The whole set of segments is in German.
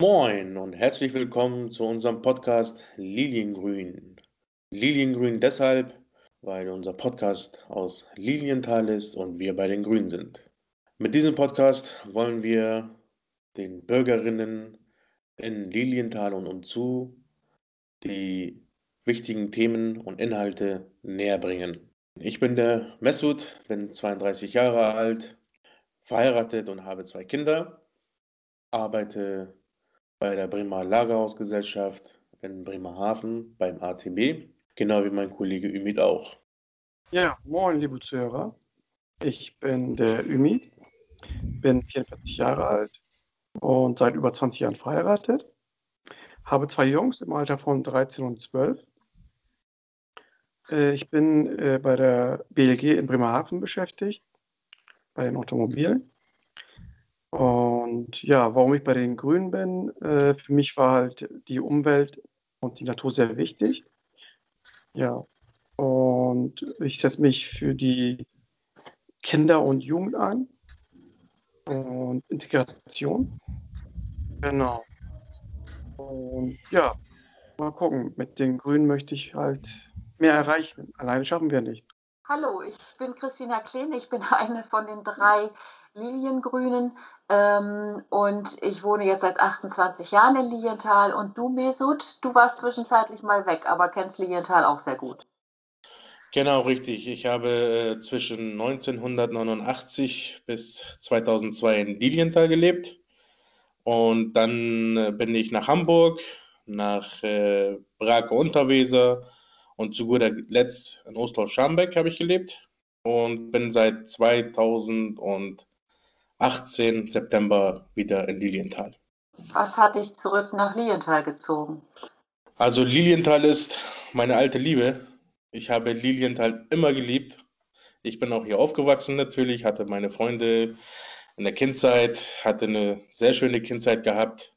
Moin und herzlich willkommen zu unserem Podcast Liliengrün. Liliengrün deshalb, weil unser Podcast aus Lilienthal ist und wir bei den Grünen sind. Mit diesem Podcast wollen wir den Bürgerinnen in Lilienthal und umzu die wichtigen Themen und Inhalte näher bringen. Ich bin der Messut, bin 32 Jahre alt, verheiratet und habe zwei Kinder, arbeite bei der Bremer Lagerhausgesellschaft in Bremerhaven beim ATB, genau wie mein Kollege Ümit auch. Ja, moin, liebe Zuhörer. Ich bin der Ümit, bin 44 Jahre alt und seit über 20 Jahren verheiratet. Habe zwei Jungs im Alter von 13 und 12. Äh, ich bin äh, bei der BLG in Bremerhaven beschäftigt, bei den Automobilen. Und ja, warum ich bei den Grünen bin, äh, für mich war halt die Umwelt und die Natur sehr wichtig. Ja, und ich setze mich für die Kinder und Jugend ein und Integration. Genau. Und ja, mal gucken. Mit den Grünen möchte ich halt mehr erreichen. Alleine schaffen wir nicht. Hallo, ich bin Christina Klein. Ich bin eine von den drei Liliengrünen ähm, und ich wohne jetzt seit 28 Jahren in Lilienthal. Und du, Mesut, du warst zwischenzeitlich mal weg, aber kennst Lilienthal auch sehr gut. Genau, richtig. Ich habe äh, zwischen 1989 bis 2002 in Lilienthal gelebt. Und dann äh, bin ich nach Hamburg, nach äh, Brake Unterweser und zu guter Letzt in Ostlauf-Scharmbeck habe ich gelebt und bin seit 2018 September wieder in Lilienthal. Was hat dich zurück nach Lilienthal gezogen? Also Lilienthal ist meine alte Liebe. Ich habe Lilienthal immer geliebt. Ich bin auch hier aufgewachsen natürlich, hatte meine Freunde in der Kindzeit, hatte eine sehr schöne Kindheit gehabt.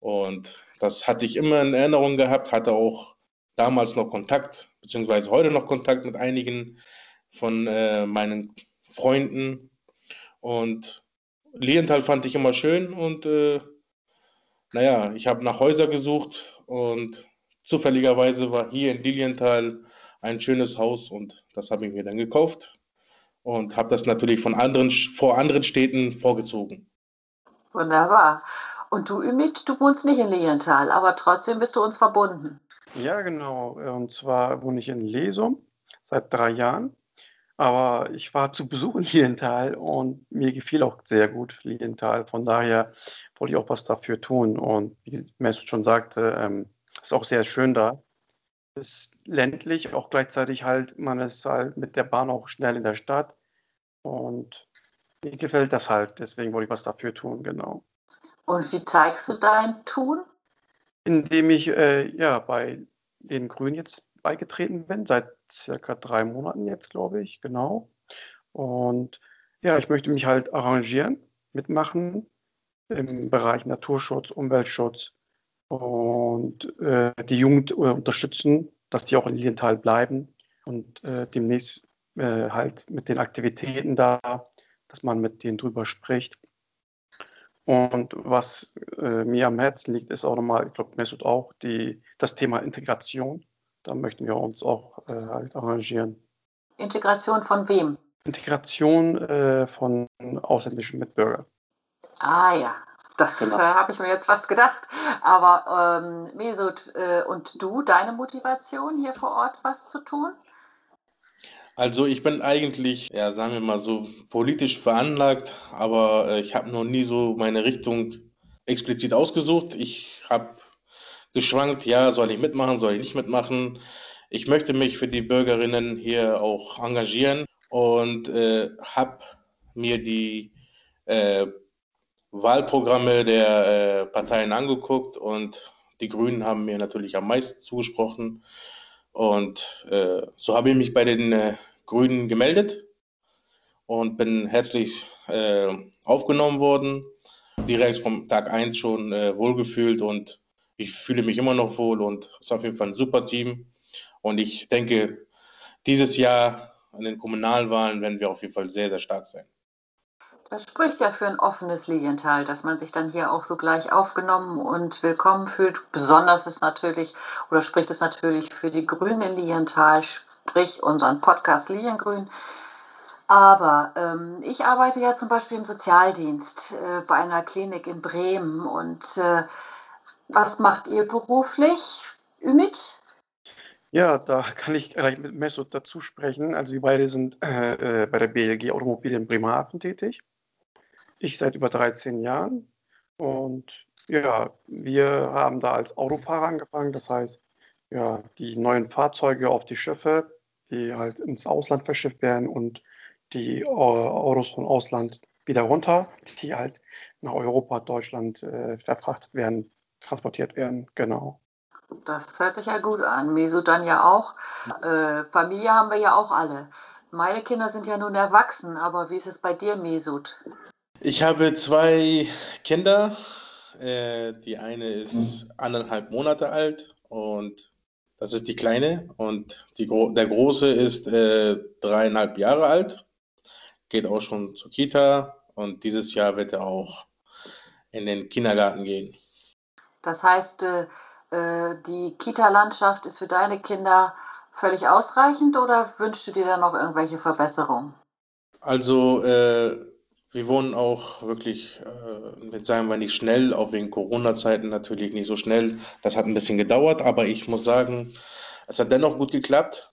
Und das hatte ich immer in Erinnerung gehabt, hatte auch damals noch Kontakt, beziehungsweise heute noch Kontakt mit einigen von äh, meinen Freunden. Und Lilienthal fand ich immer schön und äh, naja, ich habe nach Häuser gesucht und zufälligerweise war hier in Lilienthal ein schönes Haus und das habe ich mir dann gekauft und habe das natürlich von anderen, vor anderen Städten vorgezogen. Wunderbar. Und du, Ümit, du wohnst nicht in Lilienthal, aber trotzdem bist du uns verbunden. Ja, genau. Und zwar wohne ich in Lesum seit drei Jahren. Aber ich war zu Besuch in Lilienthal und mir gefiel auch sehr gut Lilienthal. Von daher wollte ich auch was dafür tun. Und wie Mesut schon sagte, ähm, ist auch sehr schön da ist ländlich, auch gleichzeitig halt, man ist halt mit der Bahn auch schnell in der Stadt. Und mir gefällt das halt, deswegen wollte ich was dafür tun, genau. Und wie zeigst du dein Tun? Indem ich äh, ja bei den Grünen jetzt beigetreten bin, seit circa drei Monaten jetzt, glaube ich, genau. Und ja, ich möchte mich halt arrangieren, mitmachen im Bereich Naturschutz, Umweltschutz und äh, die Jugend äh, unterstützen, dass die auch in Lilienthal bleiben und äh, demnächst äh, halt mit den Aktivitäten da, dass man mit denen drüber spricht. Und was äh, mir am Herzen liegt, ist auch nochmal, ich glaube, Mesut auch, die, das Thema Integration. Da möchten wir uns auch äh, halt arrangieren. Integration von wem? Integration von ausländischen Mitbürgern. Ah ja, das genau. äh, habe ich mir jetzt fast gedacht. Aber ähm, Mesut, äh, und du, deine Motivation hier vor Ort was zu tun? Also ich bin eigentlich, ja, sagen wir mal so, politisch veranlagt, aber äh, ich habe noch nie so meine Richtung explizit ausgesucht. Ich habe geschwankt, ja, soll ich mitmachen, soll ich nicht mitmachen. Ich möchte mich für die Bürgerinnen hier auch engagieren und äh, habe mir die äh, Wahlprogramme der äh, Parteien angeguckt und die Grünen haben mir natürlich am meisten zugesprochen. Und äh, so habe ich mich bei den äh, Grünen gemeldet und bin herzlich äh, aufgenommen worden. Direkt vom Tag 1 schon wohlgefühlt und ich fühle mich immer noch wohl und es ist auf jeden Fall ein super Team. Und ich denke, dieses Jahr an den Kommunalwahlen werden wir auf jeden Fall sehr, sehr stark sein. Das spricht ja für ein offenes Lilienthal, dass man sich dann hier auch so gleich aufgenommen und willkommen fühlt. Besonders ist natürlich, oder spricht es natürlich für die Grünen in Lilienthal, sprich unseren Podcast Liliengrün. Aber ähm, ich arbeite ja zum Beispiel im Sozialdienst äh, bei einer Klinik in Bremen. Und äh, was macht ihr beruflich, Ümit? Ja, da kann ich gleich mit Mesut dazu sprechen. Also wir beide sind äh, äh bei der BLG Automobil in Bremerhaven tätig. Ich seit über 13 Jahren. Und ja, wir haben da als Autofahrer angefangen. Das heißt, ja, die neuen Fahrzeuge auf die Schiffe, die halt ins Ausland verschifft werden und die äh, Autos vom Ausland wieder runter, die halt nach Europa, Deutschland äh, verfrachtet werden, transportiert werden. Genau. Das hört sich ja gut an. Meso dann ja auch. Äh, Familie haben wir ja auch alle. Meine Kinder sind ja nun erwachsen, aber wie ist es bei dir, Mesut? Ich habe zwei Kinder. Äh, die eine ist anderthalb Monate alt und das ist die kleine. Und die, der große ist äh, dreieinhalb Jahre alt, geht auch schon zur Kita und dieses Jahr wird er auch in den Kindergarten gehen. Das heißt, äh, äh, die Kita-Landschaft ist für deine Kinder völlig ausreichend oder wünschst du dir da noch irgendwelche Verbesserungen? Also, äh, wir wohnen auch wirklich, äh, sagen wir nicht schnell, auch wegen Corona-Zeiten natürlich nicht so schnell. Das hat ein bisschen gedauert, aber ich muss sagen, es hat dennoch gut geklappt.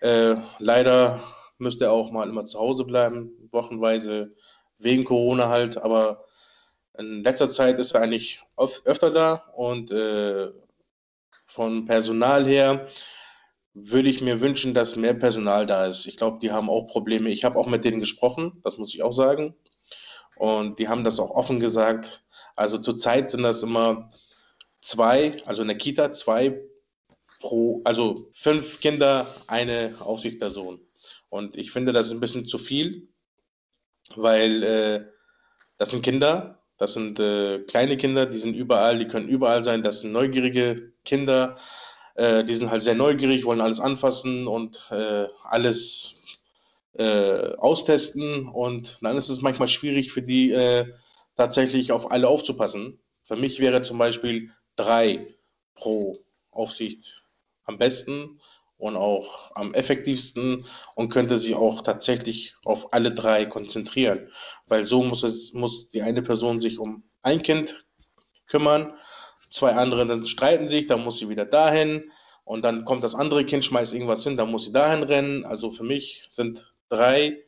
Äh, leider müsste er auch mal immer zu Hause bleiben, wochenweise wegen Corona halt, aber in letzter Zeit ist er eigentlich öfter da und äh, von Personal her würde ich mir wünschen, dass mehr Personal da ist. Ich glaube, die haben auch Probleme. Ich habe auch mit denen gesprochen, das muss ich auch sagen. Und die haben das auch offen gesagt. Also zurzeit sind das immer zwei, also in der Kita zwei pro, also fünf Kinder, eine Aufsichtsperson. Und ich finde, das ist ein bisschen zu viel, weil äh, das sind Kinder, das sind äh, kleine Kinder, die sind überall, die können überall sein. Das sind neugierige Kinder, äh, die sind halt sehr neugierig, wollen alles anfassen und äh, alles äh, austesten. Und dann ist es manchmal schwierig für die äh, tatsächlich auf alle aufzupassen. Für mich wäre zum Beispiel drei pro Aufsicht am besten und auch am effektivsten und könnte sich auch tatsächlich auf alle drei konzentrieren. Weil so muss, es, muss die eine Person sich um ein Kind kümmern, zwei andere dann streiten sich, dann muss sie wieder dahin und dann kommt das andere Kind, schmeißt irgendwas hin, dann muss sie dahin rennen. Also für mich sind drei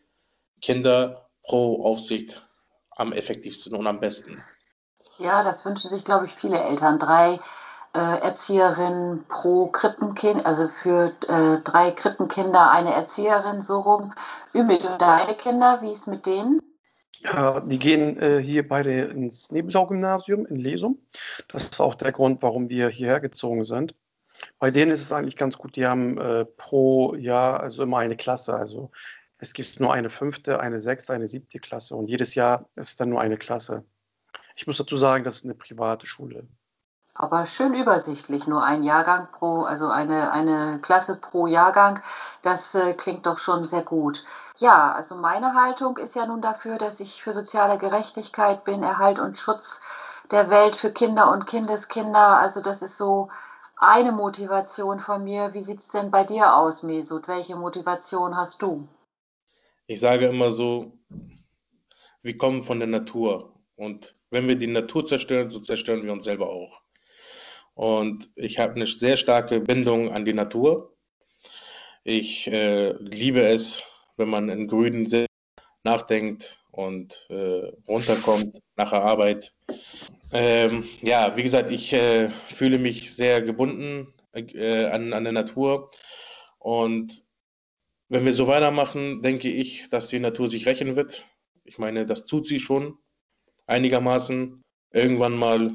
Kinder pro Aufsicht am effektivsten und am besten. Ja, das wünschen sich, glaube ich, viele Eltern. Drei Erzieherin pro Krippenkind, also für äh, drei Krippenkinder eine Erzieherin, so rum. Ümit und deine Kinder, wie ist mit denen? Ja, die gehen äh, hier beide ins Nebenlau-Gymnasium in Lesum. Das ist auch der Grund, warum wir hierher gezogen sind. Bei denen ist es eigentlich ganz gut, die haben äh, pro Jahr also immer eine Klasse. Also es gibt nur eine fünfte, eine sechste, eine siebte Klasse und jedes Jahr ist dann nur eine Klasse. Ich muss dazu sagen, das ist eine private Schule. Aber schön übersichtlich, nur ein Jahrgang pro, also eine, eine Klasse pro Jahrgang. Das äh, klingt doch schon sehr gut. Ja, also meine Haltung ist ja nun dafür, dass ich für soziale Gerechtigkeit bin, Erhalt und Schutz der Welt für Kinder und Kindeskinder. Also das ist so eine Motivation von mir. Wie sieht es denn bei dir aus, Mesut? Welche Motivation hast du? Ich sage immer so, wir kommen von der Natur. Und wenn wir die Natur zerstören, so zerstören wir uns selber auch. Und ich habe eine sehr starke Bindung an die Natur. Ich äh, liebe es, wenn man in Grünen sitzt, nachdenkt und äh, runterkommt nach der Arbeit. Ähm, ja, wie gesagt, ich äh, fühle mich sehr gebunden äh, an, an der Natur. Und wenn wir so weitermachen, denke ich, dass die Natur sich rächen wird. Ich meine, das tut sie schon einigermaßen. Irgendwann mal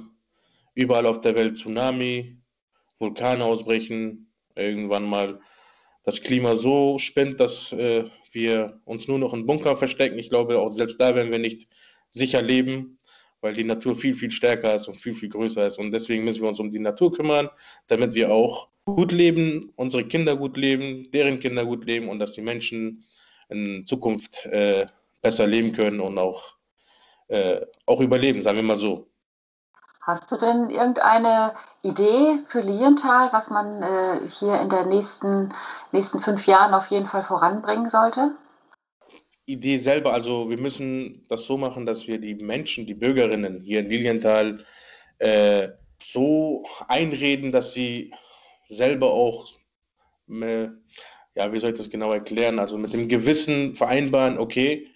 überall auf der Welt Tsunami, Vulkane ausbrechen, irgendwann mal das Klima so spinnt, dass äh, wir uns nur noch in Bunker verstecken. Ich glaube, auch selbst da werden wir nicht sicher leben, weil die Natur viel, viel stärker ist und viel, viel größer ist. Und deswegen müssen wir uns um die Natur kümmern, damit wir auch gut leben, unsere Kinder gut leben, deren Kinder gut leben und dass die Menschen in Zukunft äh, besser leben können und auch äh, auch überleben, sagen wir mal so. Hast du denn irgendeine Idee für Lienthal, was man äh, hier in den nächsten, nächsten fünf Jahren auf jeden Fall voranbringen sollte? Idee selber, also wir müssen das so machen, dass wir die Menschen, die Bürgerinnen hier in Lilienthal äh, so einreden, dass sie selber auch, äh, ja, wie soll ich das genau erklären, also mit dem Gewissen vereinbaren, okay,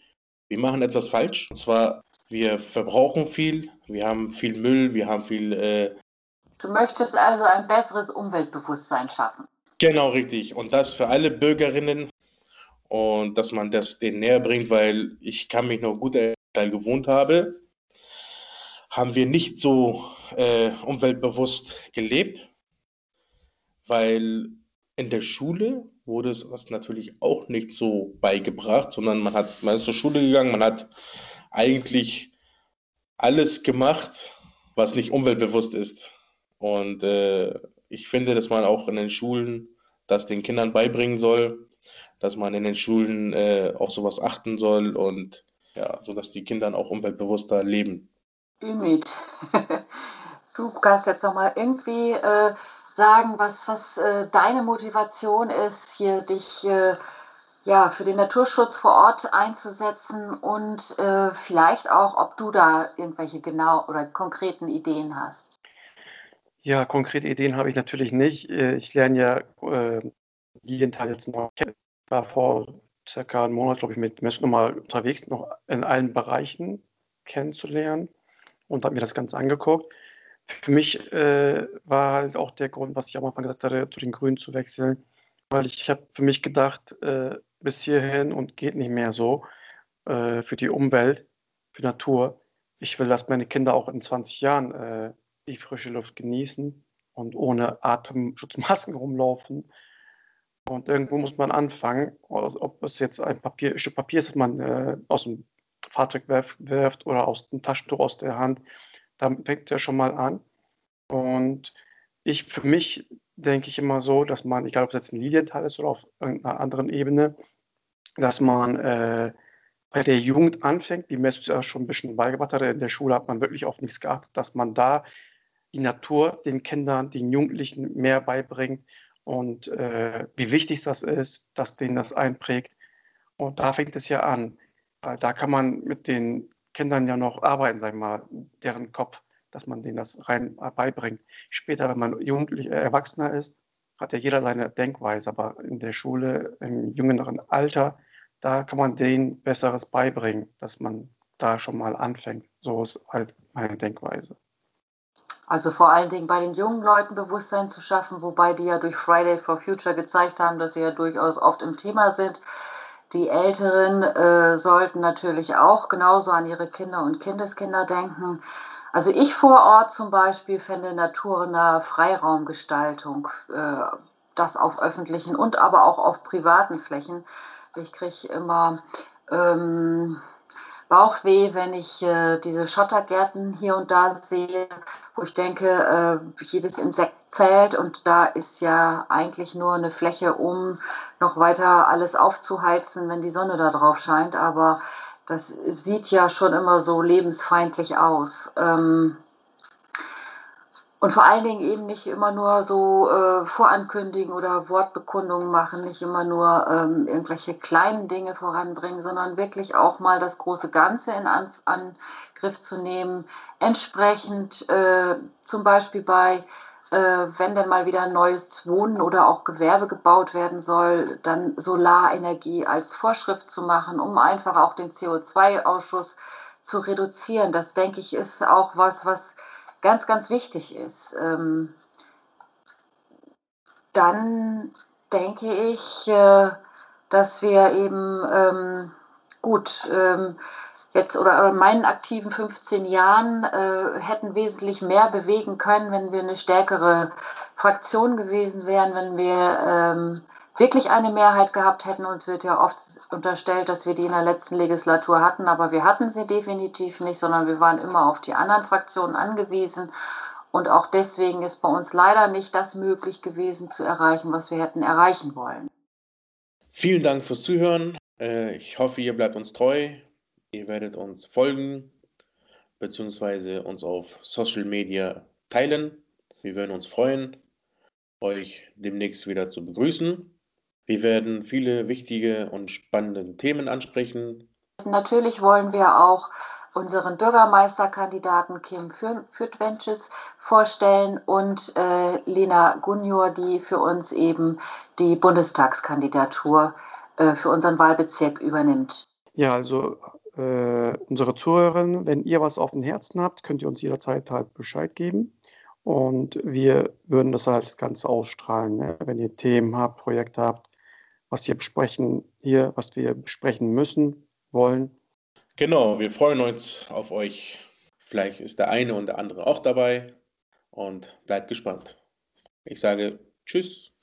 wir machen etwas falsch. Und zwar, wir verbrauchen viel, wir haben viel Müll, wir haben viel. Äh du möchtest also ein besseres Umweltbewusstsein schaffen. Genau, richtig. Und das für alle Bürgerinnen und dass man das denen näher bringt, weil ich kann mich noch gut erinnern, gewohnt habe, haben wir nicht so äh, umweltbewusst gelebt, weil in der Schule wurde es das natürlich auch nicht so beigebracht, sondern man hat, man ist zur Schule gegangen, man hat eigentlich alles gemacht, was nicht umweltbewusst ist. Und äh, ich finde, dass man auch in den Schulen das den Kindern beibringen soll, dass man in den Schulen äh, auf sowas achten soll und ja, sodass die Kinder auch umweltbewusster leben. Ümit, du kannst jetzt nochmal irgendwie äh, sagen, was, was äh, deine Motivation ist, hier dich äh, ja, für den Naturschutz vor Ort einzusetzen und äh, vielleicht auch, ob du da irgendwelche genau oder konkreten Ideen hast. Ja, konkrete Ideen habe ich natürlich nicht. Äh, ich lerne ja äh, Teil jetzt noch kennen. Ich war vor circa einem Monat, glaube ich, mit Menschen nochmal unterwegs, noch in allen Bereichen kennenzulernen und habe mir das Ganze angeguckt. Für mich äh, war halt auch der Grund, was ich am Anfang gesagt hatte, zu den Grünen zu wechseln, weil ich, habe für mich gedacht, äh, bis hierhin und geht nicht mehr so äh, für die Umwelt, für Natur. Ich will, dass meine Kinder auch in 20 Jahren äh, die frische Luft genießen und ohne Atemschutzmasken rumlaufen. Und irgendwo muss man anfangen, ob es jetzt ein Papier, ein Stück Papier ist, das man äh, aus dem Fahrzeug wirft oder aus dem Taschentuch aus der Hand. Da fängt ja schon mal an. Und ich für mich denke ich immer so, dass man, egal ob es jetzt ein Lilienthal ist oder auf irgendeiner anderen Ebene, dass man äh, bei der Jugend anfängt, wie Mesut ja schon ein bisschen beigebracht hat, in der Schule hat man wirklich auf nichts geachtet, dass man da die Natur den Kindern, den Jugendlichen mehr beibringt. Und äh, wie wichtig das ist, dass denen das einprägt. Und da fängt es ja an, weil da kann man mit den Kindern ja noch arbeiten, sagen wir mal, deren Kopf dass man denen das rein beibringt. Später, wenn man Jugendlich, äh, Erwachsener ist, hat ja jeder seine Denkweise, aber in der Schule, im jüngeren Alter, da kann man denen Besseres beibringen, dass man da schon mal anfängt. So ist halt meine Denkweise. Also vor allen Dingen bei den jungen Leuten Bewusstsein zu schaffen, wobei die ja durch Friday for Future gezeigt haben, dass sie ja durchaus oft im Thema sind. Die Älteren äh, sollten natürlich auch genauso an ihre Kinder und Kindeskinder denken. Also ich vor Ort zum Beispiel fände naturnahe Freiraumgestaltung, äh, das auf öffentlichen und aber auch auf privaten Flächen. Ich kriege immer ähm, Bauchweh, wenn ich äh, diese Schottergärten hier und da sehe, wo ich denke, äh, jedes Insekt zählt und da ist ja eigentlich nur eine Fläche, um noch weiter alles aufzuheizen, wenn die Sonne da drauf scheint. Aber das sieht ja schon immer so lebensfeindlich aus. Ähm, und vor allen Dingen eben nicht immer nur so äh, Vorankündigen oder Wortbekundungen machen, nicht immer nur ähm, irgendwelche kleinen Dinge voranbringen, sondern wirklich auch mal das große Ganze in An Angriff zu nehmen. Entsprechend äh, zum Beispiel bei wenn denn mal wieder ein neues Wohnen oder auch Gewerbe gebaut werden soll, dann Solarenergie als Vorschrift zu machen, um einfach auch den CO2-Ausschuss zu reduzieren. Das denke ich ist auch was, was ganz, ganz wichtig ist. Ähm, dann denke ich, äh, dass wir eben ähm, gut ähm, jetzt oder in meinen aktiven 15 Jahren äh, hätten wesentlich mehr bewegen können, wenn wir eine stärkere Fraktion gewesen wären, wenn wir ähm, wirklich eine Mehrheit gehabt hätten. Uns wird ja oft unterstellt, dass wir die in der letzten Legislatur hatten, aber wir hatten sie definitiv nicht, sondern wir waren immer auf die anderen Fraktionen angewiesen. Und auch deswegen ist bei uns leider nicht das möglich gewesen zu erreichen, was wir hätten erreichen wollen. Vielen Dank fürs Zuhören. Äh, ich hoffe, ihr bleibt uns treu. Ihr werdet uns folgen bzw. uns auf Social Media teilen. Wir würden uns freuen, euch demnächst wieder zu begrüßen. Wir werden viele wichtige und spannende Themen ansprechen. Natürlich wollen wir auch unseren Bürgermeisterkandidaten Kim Fürtwensches vorstellen und äh, Lena Gunjor, die für uns eben die Bundestagskandidatur äh, für unseren Wahlbezirk übernimmt. Ja, also äh, unsere Zuhörerinnen, wenn ihr was auf dem Herzen habt, könnt ihr uns jederzeit halt Bescheid geben. Und wir würden das halt das ausstrahlen. Ne? Wenn ihr Themen habt, Projekte habt, was wir besprechen hier, was wir besprechen müssen, wollen. Genau, wir freuen uns auf euch. Vielleicht ist der eine und der andere auch dabei und bleibt gespannt. Ich sage Tschüss.